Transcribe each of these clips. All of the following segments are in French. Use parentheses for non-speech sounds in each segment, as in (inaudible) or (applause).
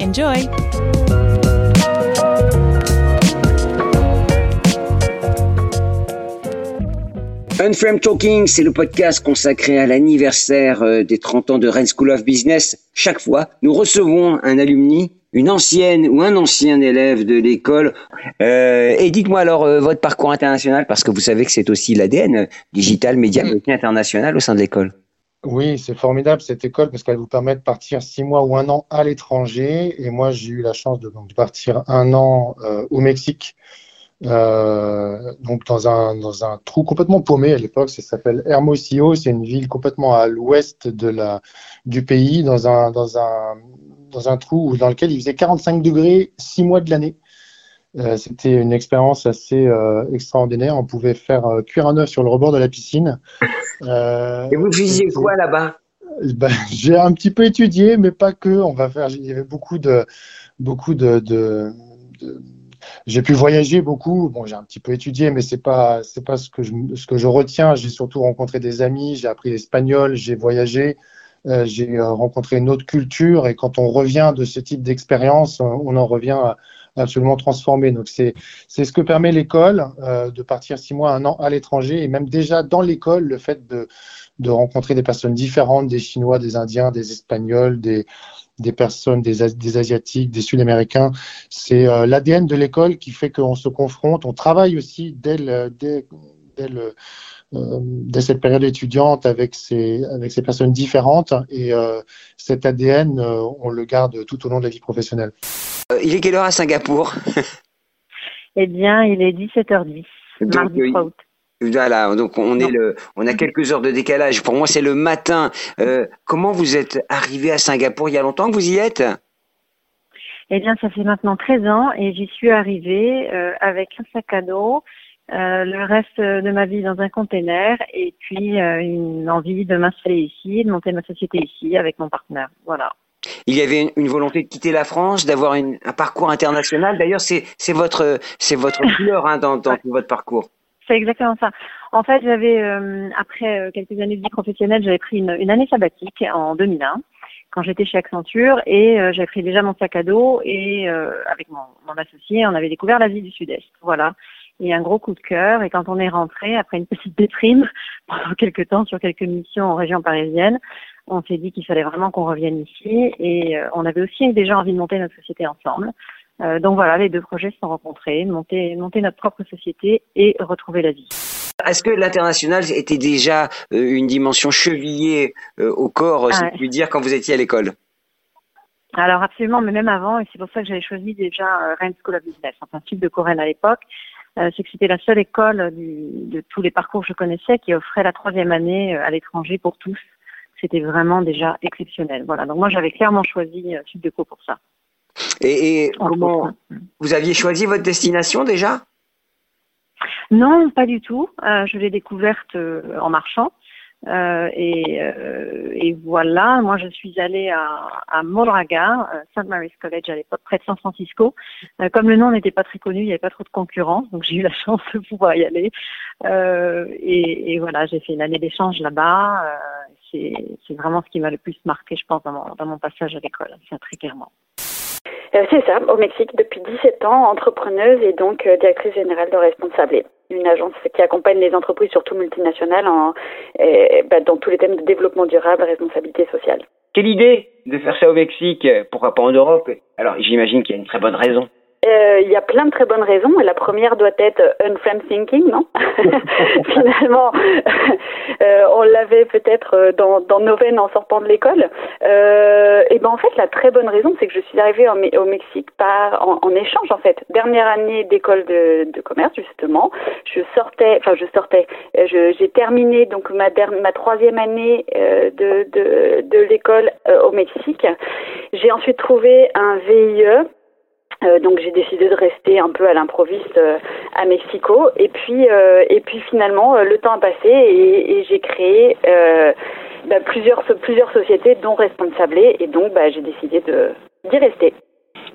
Enjoy! Unframe Talking, c'est le podcast consacré à l'anniversaire euh, des 30 ans de Rennes School of Business. Chaque fois, nous recevons un alumni, une ancienne ou un ancien élève de l'école. Euh, et dites-moi alors euh, votre parcours international, parce que vous savez que c'est aussi l'ADN digital, média, international au sein de l'école. Oui, c'est formidable cette école parce qu'elle vous permet de partir six mois ou un an à l'étranger. Et moi, j'ai eu la chance de, partir un an euh, au Mexique, euh, donc dans un, dans un trou complètement paumé à l'époque. Ça s'appelle Hermosillo. C'est une ville complètement à l'ouest de la, du pays, dans un, dans, un, dans un trou dans lequel il faisait 45 degrés six mois de l'année. Euh, C'était une expérience assez euh, extraordinaire. On pouvait faire euh, cuire un œuf sur le rebord de la piscine. Et vous faisiez quoi là-bas? Ben, (laughs) J'ai un petit peu étudié, mais pas que. On va faire. Il y avait beaucoup de, beaucoup de. de, de j'ai pu voyager beaucoup. Bon, j'ai un petit peu étudié, mais c'est pas, c'est pas ce que je, ce que je retiens. J'ai surtout rencontré des amis. J'ai appris l'espagnol. J'ai voyagé. Euh, j'ai rencontré une autre culture. Et quand on revient de ce type d'expérience, on en revient absolument transformé. Donc c'est ce que permet l'école euh, de partir six mois, un an à l'étranger et même déjà dans l'école le fait de de rencontrer des personnes différentes, des Chinois, des Indiens, des Espagnols, des des personnes, des, des Asiatiques, des Sud-Américains. C'est euh, l'ADN de l'école qui fait qu'on se confronte. On travaille aussi dès, le, dès, dès, le, dès cette période étudiante avec ces, avec ces personnes différentes. Et euh, cet ADN, euh, on le garde tout au long de la vie professionnelle. Euh, Il est quelle heure à Singapour? Eh bien, il est 17h10, Donc, mardi euh, 3 août. Voilà, donc on est le, on a quelques heures de décalage. Pour moi, c'est le matin. Euh, comment vous êtes arrivé à Singapour? Il y a longtemps que vous y êtes? Eh bien, ça fait maintenant 13 ans et j'y suis arrivée euh, avec un sac à dos, euh, le reste de ma vie dans un container et puis euh, une envie de m'installer ici, de monter ma société ici avec mon partenaire. Voilà. Il y avait une, une volonté de quitter la France, d'avoir un parcours international. D'ailleurs, c'est votre, c'est votre (laughs) couleur hein, dans, dans votre parcours. C'est exactement ça. En fait, j'avais, euh, après quelques années de vie professionnelle, j'avais pris une, une année sabbatique en 2001 quand j'étais chez Accenture et euh, j'avais pris déjà mon sac à dos et euh, avec mon, mon associé, on avait découvert l'Asie du Sud-Est. Voilà. Et un gros coup de cœur. Et quand on est rentré, après une petite déprime (laughs) pendant quelques temps sur quelques missions en région parisienne, on s'est dit qu'il fallait vraiment qu'on revienne ici. Et euh, on avait aussi déjà envie de monter notre société ensemble. Euh, donc voilà, les deux projets se sont rencontrés, monter, monter notre propre société et retrouver la vie. Est-ce que l'international était déjà euh, une dimension chevillée au corps, si Ah ouais. je puis dire, quand vous étiez à l'école? Alors absolument, mais même avant, et c'est pour ça que j'avais choisi déjà Rennes School of Business, enfin type de Corinne à l'époque, c'est que c'était la seule école du, de tous les parcours que je connaissais qui offrait la troisième année euh, à l'étranger pour tous. C'était vraiment déjà exceptionnel. Voilà, donc moi j'avais clairement choisi euh, Sud de Co pour ça. Et, et comment vous aviez choisi votre destination déjà? Non, pas du tout. Euh, je l'ai découverte euh, en marchant. Euh, et, euh, et, voilà, moi je suis allée à, à Moraga, euh, St. Mary's College à l'époque, près de San Francisco. Euh, comme le nom n'était pas très connu, il n'y avait pas trop de concurrence, donc j'ai eu la (laughs) chance de pouvoir y aller. Et, et, voilà, j'ai fait une année d'échange là-bas. c'est vraiment ce qui m'a le plus marqué, je pense, dans mon, dans mon passage à l'école, très clairement. C'est ça, au Mexique depuis 17 ans, entrepreneuse et donc directrice générale de Responsable une agence qui accompagne les entreprises, surtout multinationales, en, bah, dans tous les thèmes de développement durable, responsabilité sociale. Quelle idée de faire ça au Mexique Pourquoi pas en Europe? Alors j'imagine qu'il y a une très bonne raison. Euh, il y a plein de très bonnes raisons. La première doit être unfriend thinking, non? (laughs) Finalement, (laughs) euh, on l'avait peut-être euh, dans, dans, nos veines en sortant de l'école. Euh, et ben en fait, la très bonne raison, c'est que je suis arrivée au Mexique par en, échange en fait. Dernière année d'école de, de, commerce justement. Je sortais, enfin je sortais. J'ai terminé donc ma, ma troisième année de, de, de l'école au Mexique. J'ai ensuite trouvé un VIE euh, donc j'ai décidé de rester un peu à l'improviste euh, à Mexico et puis euh, et puis finalement le temps a passé et, et j'ai créé bah, plusieurs plusieurs sociétés dont Responsable et donc bah, j'ai décidé de d'y rester.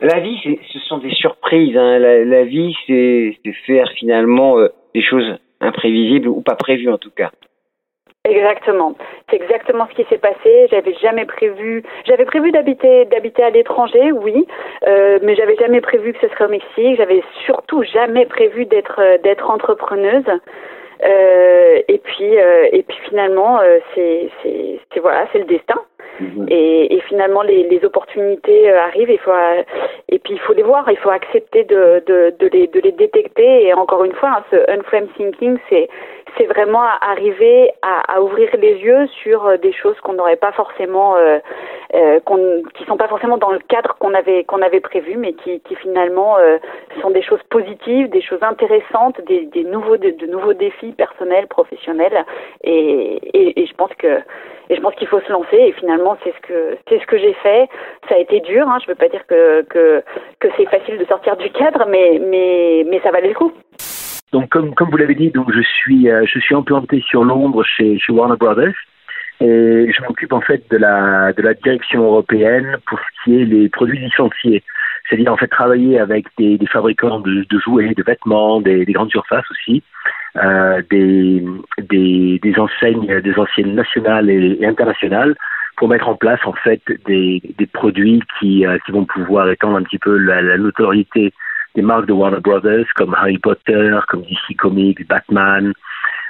La vie, ce sont des surprises. Hein. La, la, vie, c'est faire finalement des choses imprévisibles ou pas prévues en tout cas. Exactement. C'est exactement ce qui s'est passé. J'avais jamais prévu. J'avais prévu d'habiter d'habiter à l'étranger, oui, euh, mais j'avais jamais prévu que ce serait au Mexique. J'avais surtout jamais prévu d'être d'être entrepreneuse. Euh, et puis euh, et puis finalement, euh, c'est c'est voilà, c'est le destin. Mhm. Et, et, finalement, les, les opportunités euh, arrivent. Il faut et puis il faut les voir. Il faut accepter de de, de les de les détecter. Et encore une fois, hein, ce unframe thinking, c'est c'est vraiment arriver à, ouvrir les yeux sur euh, des choses qu'on n'aurait pas forcément, euh, euh, qui sont pas forcément dans le cadre qu'on avait qu'on avait prévu, mais qui, qui finalement euh, sont des choses positives, des choses intéressantes, des, nouveaux de, nouveaux défis personnels, professionnels, et, je pense que je pense qu'il faut se lancer. Et finalement, c'est ce que c'est ce que j'ai fait. Ça a été dur. Hein, je veux pas dire que que que c'est facile de sortir du cadre, mais mais mais ça valait le coup. Donc, comme, comme vous l'avez dit, donc je suis, euh, je suis implanté sur Londres chez, chez Warner Brothers et je m'occupe en fait de la, de la direction européenne pour ce qui est les produits licenciés. C'est-à-dire en fait travailler avec des, des fabricants de, de, jouets, de vêtements, des, des grandes surfaces aussi, euh, des, des, des enseignes, des anciennes nationales et, et, internationales pour mettre en place en fait des, des produits qui, euh, qui vont pouvoir étendre un petit peu la, la notoriété des marques de Warner Brothers comme Harry Potter, comme DC Comics, Batman,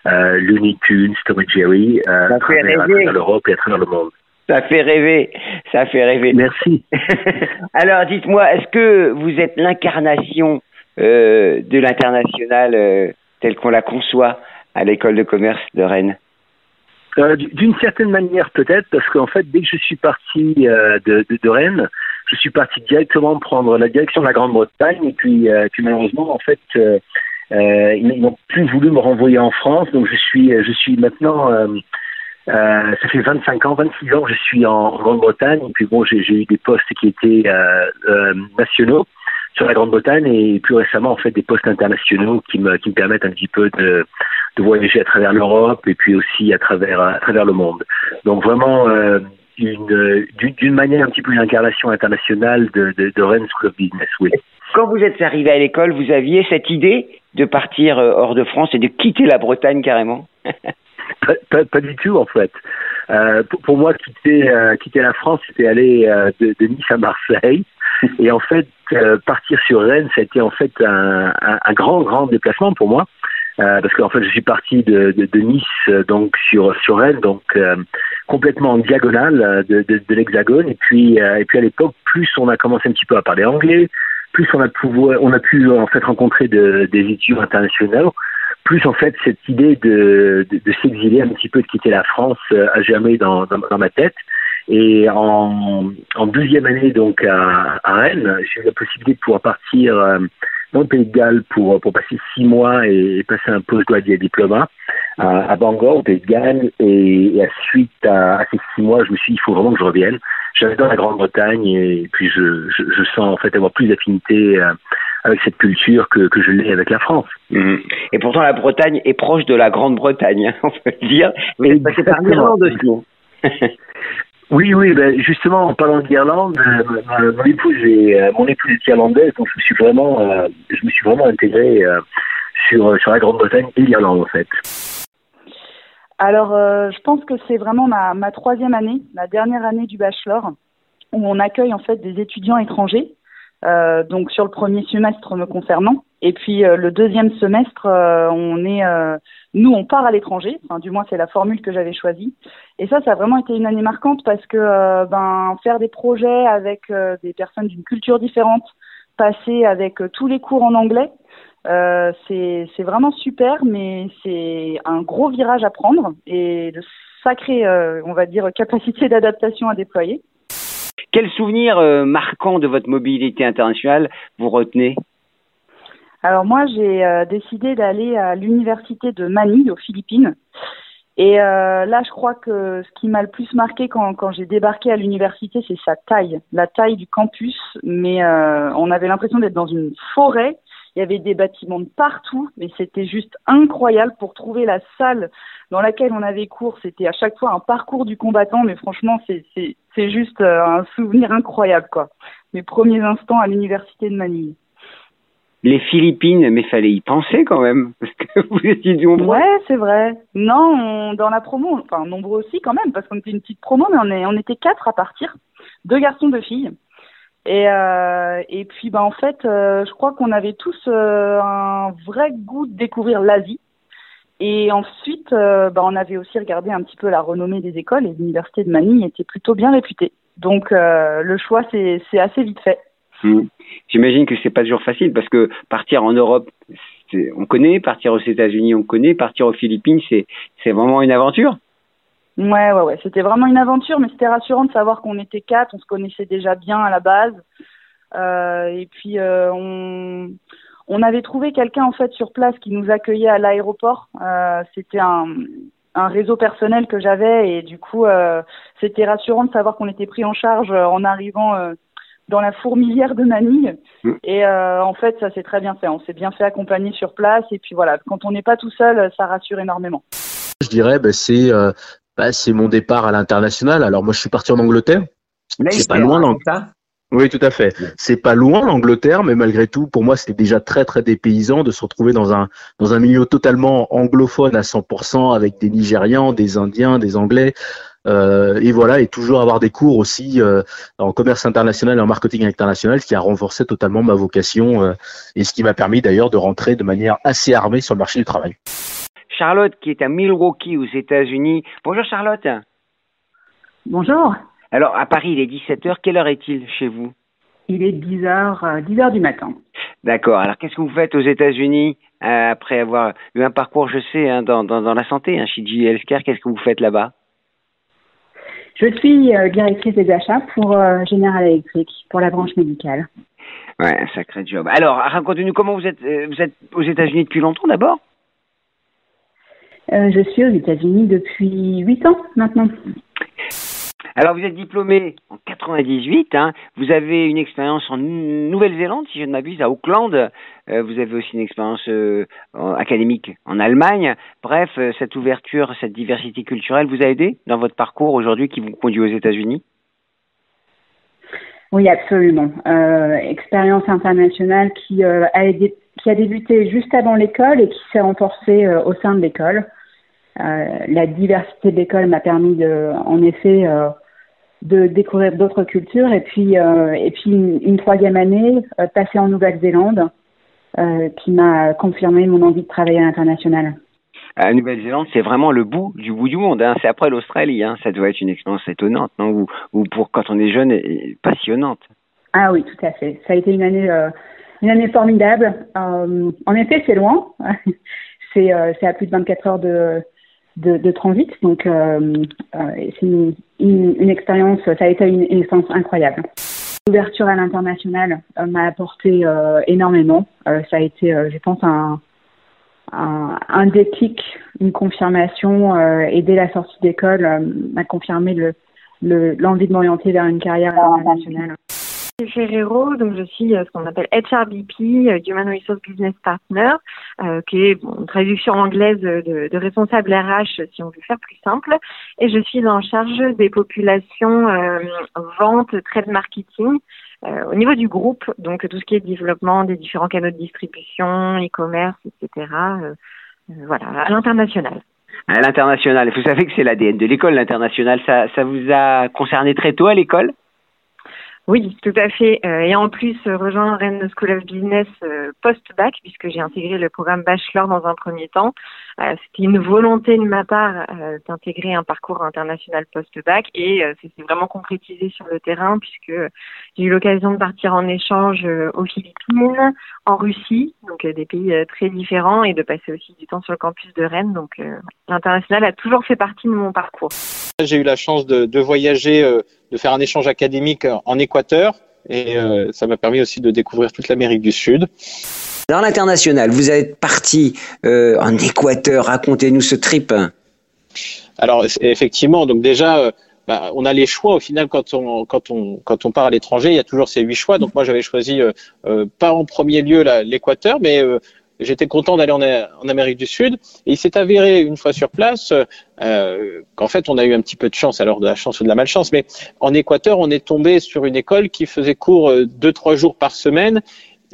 euh, Looney Tunes, Tom et Jerry, euh, à travers, l'Europe et à travers le monde. Ça fait rêver, ça fait rêver. Merci. (laughs) Alors, dites-moi, est-ce que vous êtes l'incarnation euh, de l'international euh, tel qu'on la conçoit à l'école de commerce de Rennes? Euh, D'une certaine manière, peut-être, parce qu'en fait, dès que je suis parti de, de, de Rennes, je suis parti directement prendre la direction de la Grande-Bretagne et puis, euh, malheureusement en fait euh, euh, ils n'ont plus voulu me renvoyer en France donc je suis je suis maintenant ça fait 25 ans, 26 ans je suis en, Grande-Bretagne et puis bon j'ai eu des postes qui étaient nationaux sur la Grande-Bretagne et plus récemment en fait des postes internationaux qui me qui me permettent un petit peu de de voyager à travers l'Europe et puis aussi à travers à travers le monde. Donc vraiment d'une d'une manière un petit peu une incarnation internationale de, de, de Rennes School of Business, oui. Quand vous êtes arrivé à l'école, vous aviez cette idée de partir euh, hors de France et de quitter la Bretagne carrément? (laughs) Pas, pas, pas, du tout en fait. Euh, pour, pour, moi, quitter, euh, quitter la France, c'était aller euh, de, de, Nice à Marseille. Et en fait, euh, partir sur Rennes, ça a été en fait un, un, un grand, grand déplacement pour moi. Euh, parce qu'en fait je suis parti de, de, de, Nice donc sur sur Rennes donc euh, complètement en diagonale euh, de, de, l'hexagone. Et puis et puis à l'époque plus on a commencé un petit peu à parler anglais plus on a pu on a pu en fait rencontrer des étudiants internationaux plus en fait cette idée de, de, s'exiler un petit peu de quitter la France a jamais dans, dans, dans ma tête. Et en, en deuxième année donc à, à Rennes j'ai eu la possibilité de pouvoir partir dans le Pays de Galles pour, pour passer six mois et, passer un postgraduate diplôme à, à Bangor, au Pays de Galles. Et, et à suite à, à, ces six mois, je me suis dit, il faut vraiment que je revienne. J'avais dans la Grande-Bretagne et puis je, je, je, sens en fait avoir plus d'affinité euh, avec cette culture que, que je l'ai avec la France. Mhm. Et pourtant, la Bretagne est proche de la Grande-Bretagne, (laughs) on peut le dire. Passé par l'Irlande aussi. Oui, oui, ben justement, en parlant d'Irlande, euh, mon épouse est, euh, mon épouse est irlandaise, donc je me suis vraiment, euh, je me suis vraiment intégré sur sur la Grande-Bretagne et l'Irlande en fait. Alors, je pense que c'est vraiment ma, ma troisième année, la dernière année du bachelor, où on accueille en fait des étudiants étrangers. donc sur le premier semestre me concernant, et puis le deuxième semestre, on est nous, on part à l'étranger, du moins c'est la formule que j'avais choisie. Et ça, ça a vraiment été une année marquante parce que euh, ben, faire des projets avec euh, des personnes d'une culture différente, passer avec euh, tous les cours en anglais, c'est vraiment super, mais c'est un gros virage à prendre et de sacrée, on va dire, capacité d'adaptation à déployer. Quel souvenir marquant de votre mobilité internationale vous retenez alors moi, j'ai euh, décidé d'aller à l'université de Manille aux Philippines. Et euh, là, je crois que ce qui m'a le plus marqué quand, j'ai débarqué à l'université, c'est sa taille, la taille du campus. Mais euh, on avait l'impression d'être dans une forêt. Il y avait des bâtiments de partout, mais c'était juste incroyable pour trouver la salle dans laquelle on avait cours. C'était à chaque fois un parcours du combattant, mais franchement, c'est juste un souvenir incroyable, quoi. Mes premiers instants à l'université de Manille les Philippines, mais fallait y penser quand même, (laughs) parce que vous étiez nombreux. Ouais, c'est vrai. Non, dans la promo, enfin nombreux aussi quand même, parce qu'on était une petite promo, mais on, est, on était quatre à partir, deux garçons, deux filles. Et, euh, et puis, bah, en fait, euh, je crois qu'on avait tous euh, un vrai goût de découvrir l'Asie. Et ensuite, bah, on avait aussi regardé un petit peu la renommée des écoles et l'université de Manille était plutôt bien réputée. Donc, le choix, c'est assez vite fait. J'imagine que c'est pas toujours facile parce que partir en Europe, on connaît, partir aux États-Unis, on connaît, partir aux Philippines, c'est vraiment une aventure. Ouais, ouais, ouais. C'était vraiment une aventure, mais c'était rassurant de savoir qu'on était quatre, on se connaissait déjà bien à la base. Euh, et puis euh, on, avait trouvé quelqu'un en fait sur place qui nous accueillait à l'aéroport. Euh, c'était un, réseau personnel que j'avais et du coup c'était rassurant de savoir qu'on était pris en charge en arrivant dans la fourmilière de Manille. Mm. Et euh, en fait, ça s'est très bien fait. On s'est bien fait accompagner sur place. Et puis voilà, quand on n'est pas tout seul, ça rassure énormément. Je dirais, bah, c'est euh, bah, c'est mon départ à l'international. Alors moi, je suis parti en Angleterre. C'est pas loin l'Angleterre. Oui, tout à fait. C'est pas loin l'Angleterre, mais malgré tout, pour moi, c'était déjà très très dépaysant de se retrouver dans un dans un milieu totalement anglophone à 100% avec des Nigérians, des Indiens, des Anglais. Euh, et voilà, et toujours avoir des cours aussi euh, en commerce international et en marketing international, ce qui a renforcé totalement ma vocation euh, et ce qui m'a permis d'ailleurs de rentrer de manière assez armée sur le marché du travail. Charlotte, qui est à Milwaukee aux États-Unis. Bonjour Charlotte. Bonjour. Alors à Paris, il est 17h. Quelle heure est-il chez vous? Il est 10h, 10h du matin. D'accord. Alors qu'est-ce que vous faites aux États-Unis après avoir eu un parcours, je sais, hein, dans, dans, dans, la santé, hein, chez GE Healthcare? Qu'est-ce que vous faites là-bas? Je suis euh, directrice des achats pour euh, General Electric, pour la branche médicale. Ouais, un sacré job. Alors, racontez-nous comment vous êtes, euh, vous êtes aux États-Unis depuis longtemps d'abord? Je suis aux États-Unis depuis 8 ans maintenant. Alors, vous êtes diplômé en 98. Hein. Vous avez une expérience en Nouvelle-Zélande, si je ne m'abuse, à Auckland. Euh, vous avez aussi une expérience euh, académique en Allemagne. Bref, euh, cette ouverture, cette diversité culturelle vous a aidé dans votre parcours aujourd'hui qui vous conduit aux États-Unis? Oui, absolument. expérience internationale qui, a débuté juste avant l'école et qui s'est renforcée au sein de l'école. la diversité de l'école m'a permis en effet, de découvrir d'autres cultures et puis euh, et puis une, troisième année euh, passée en Nouvelle-Zélande euh, qui m'a confirmé mon envie de travailler à l'international. La Nouvelle-Zélande, c'est vraiment le bout du bout du monde. Hein. C'est après l'Australie. Hein. Ça doit être une expérience étonnante, non? Ou, ou, pour quand on est jeune, et passionnante. Ah oui, tout à fait. Ça a été une année, une année formidable. en effet, c'est loin. (laughs) c'est à plus de 24 heures de, de, de transit. Donc, euh, euh, c'est une, une, expérience, ça a été une, une expérience incroyable. L'ouverture à l'international euh, m'a apporté énormément. ça a été, je pense, un, un, un, déclic, une confirmation. et dès la sortie d'école, m'a confirmé le, l'envie de m'orienter vers une carrière internationale. Ferrero, donc je suis euh, ce qu'on appelle HRBP, euh, Human Resource Business Partner, euh, qui est une traduction anglaise de, de, responsable RH si on veut faire plus simple. Et je suis en charge des populations vente, trade marketing au niveau du groupe, donc tout ce qui est développement des différents canaux de distribution, e-commerce, etc. voilà, à l'international. À l'international, vous savez que c'est l'ADN de l'école, l'international. Ça, ça vous a concerné très tôt à l'école? Oui, tout à fait. Euh, et en plus, euh, rejoindre Rennes School of Business euh, post-bac, puisque j'ai intégré le programme bachelor dans un premier temps. C'était une volonté de ma part d'intégrer un parcours international post-bac et c'était vraiment concrétisé sur le terrain, puisque j'ai eu l'occasion de partir en échange aux Philippines, en Russie, donc des pays très différents, et de passer aussi du temps sur le campus de Rennes. Donc l'international a toujours fait partie de mon parcours. J'ai eu la chance de, de voyager de faire un échange académique en Équateur et euh, ça m'a permis aussi de découvrir toute l'Amérique du Sud. Dans l'international, vous êtes parti euh, en Équateur. Racontez-nous ce trip. Alors effectivement, donc déjà, euh, bah, on a les choix au final quand on quand on quand on part à l'étranger. Il y a toujours ces huit choix. Donc moi j'avais choisi pas en premier lieu l'Équateur, mais j'étais content d'aller en, Amérique du Sud. Il s'est avéré une fois sur place euh, qu'en fait on a eu un petit peu de chance, alors de la chance ou de la malchance, mais en Équateur on est tombé sur une école qui faisait cours euh, deux trois jours par semaine.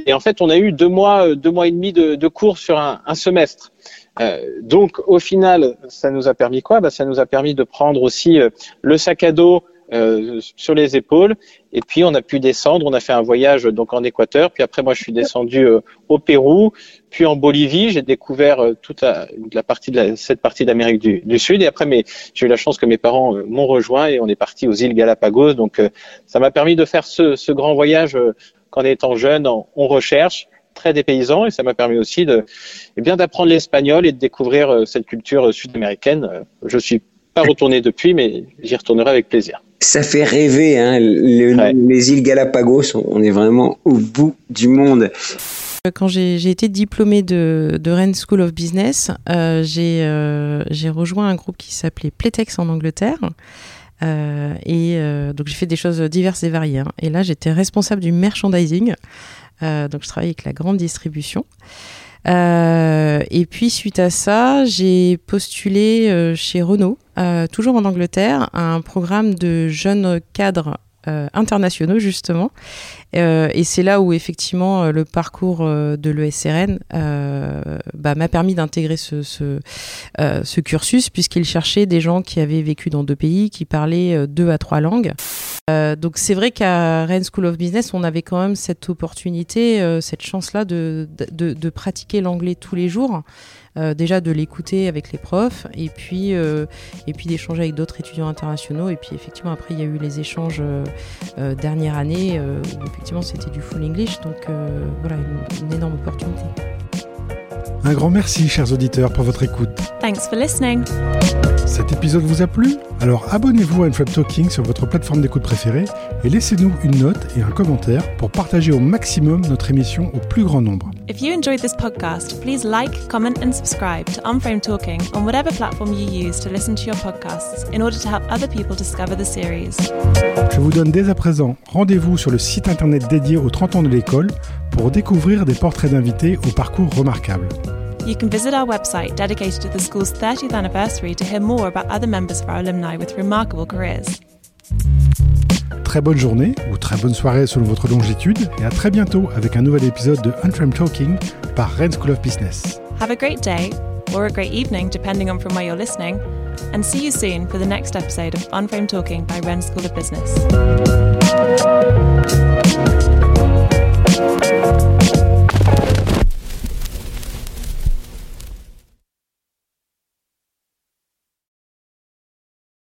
Et en fait on a eu deux mois euh, deux mois et demi de, cours sur un, un semestre. Euh, donc au final, ça nous a permis quoi? Bah, Ça nous a permis de prendre aussi euh, le sac à dos euh, sur les épaules. Et puis on a pu descendre. On a fait un voyage donc en Équateur. Puis après moi je suis descendu euh, au Pérou, puis en Bolivie. J'ai découvert euh, toute la, partie de cette partie d'Amérique du, du, Sud. Et après j'ai eu la chance que mes parents m'ont rejoint et on est parti aux îles Galapagos. Donc ça m'a permis de faire ce, ce grand voyage qu'en étant jeune on, recherche très dépaysant et ça m'a permis aussi de eh bien d'apprendre l'espagnol et de découvrir cette culture sud-américaine. Je suis pas retourné depuis, mais j'y retournerai avec plaisir ça fait rêver. Hein, Les îles Galapagos, on est vraiment au bout du monde. Quand j'ai été diplômée de, de Rennes School of Business, euh, euh, j'ai rejoint un groupe qui s'appelait Playtex en Angleterre. Euh, et donc j'ai fait des choses diverses et variées. Hein. Et là, j'étais responsable du merchandising. donc je travaillais avec la grande distribution. Euh, et puis suite à ça, j'ai postulé euh, chez Renault, euh, toujours en Angleterre, un programme de jeunes cadres internationaux justement. et c'est là où effectivement le parcours de l'ESRN bah, m'a permis d'intégrer ce, ce, ce, cursus puisqu'il cherchait des gens qui avaient vécu dans deux pays, qui parlaient deux à trois langues. Euh, donc c'est vrai qu'à Rennes School of Business, on avait quand même cette opportunité, euh, cette chance-là de, de, de, pratiquer l'anglais tous les jours. Euh, déjà de l'écouter avec les profs et puis et puis d'échanger avec d'autres étudiants internationaux et puis effectivement après il y a eu les échanges dernière année où effectivement c'était du full English donc voilà une, une énorme opportunité. Un grand merci, chers auditeurs, pour votre écoute. Thanks for listening. Cet épisode vous a plu? Alors abonnez-vous à Unframe Talking sur votre plateforme d'écoute préférée et laissez-nous une note et un commentaire pour partager au maximum notre émission au plus grand nombre. If you enjoyed this podcast, please like, comment and subscribe to Unframe Talking on whatever platform you use to listen to your podcasts in order to help other people discover the series. Je vous donne dès à présent rendez-vous sur le site internet dédié aux 30 ans de l'école pour découvrir des portraits d'invités au parcours remarquable. You can visit our website dedicated to the school's 30th anniversary to hear more about other members of our alumni with remarkable careers. Très bonne journée ou très bonne soirée selon votre longitude et à très bientôt avec un nouvel épisode de Unframed Talking par Rennes School of Business. Have a great day or a great evening depending on from where you're listening and see you soon for the next episode of Unframed Talking by Rennes School of Business.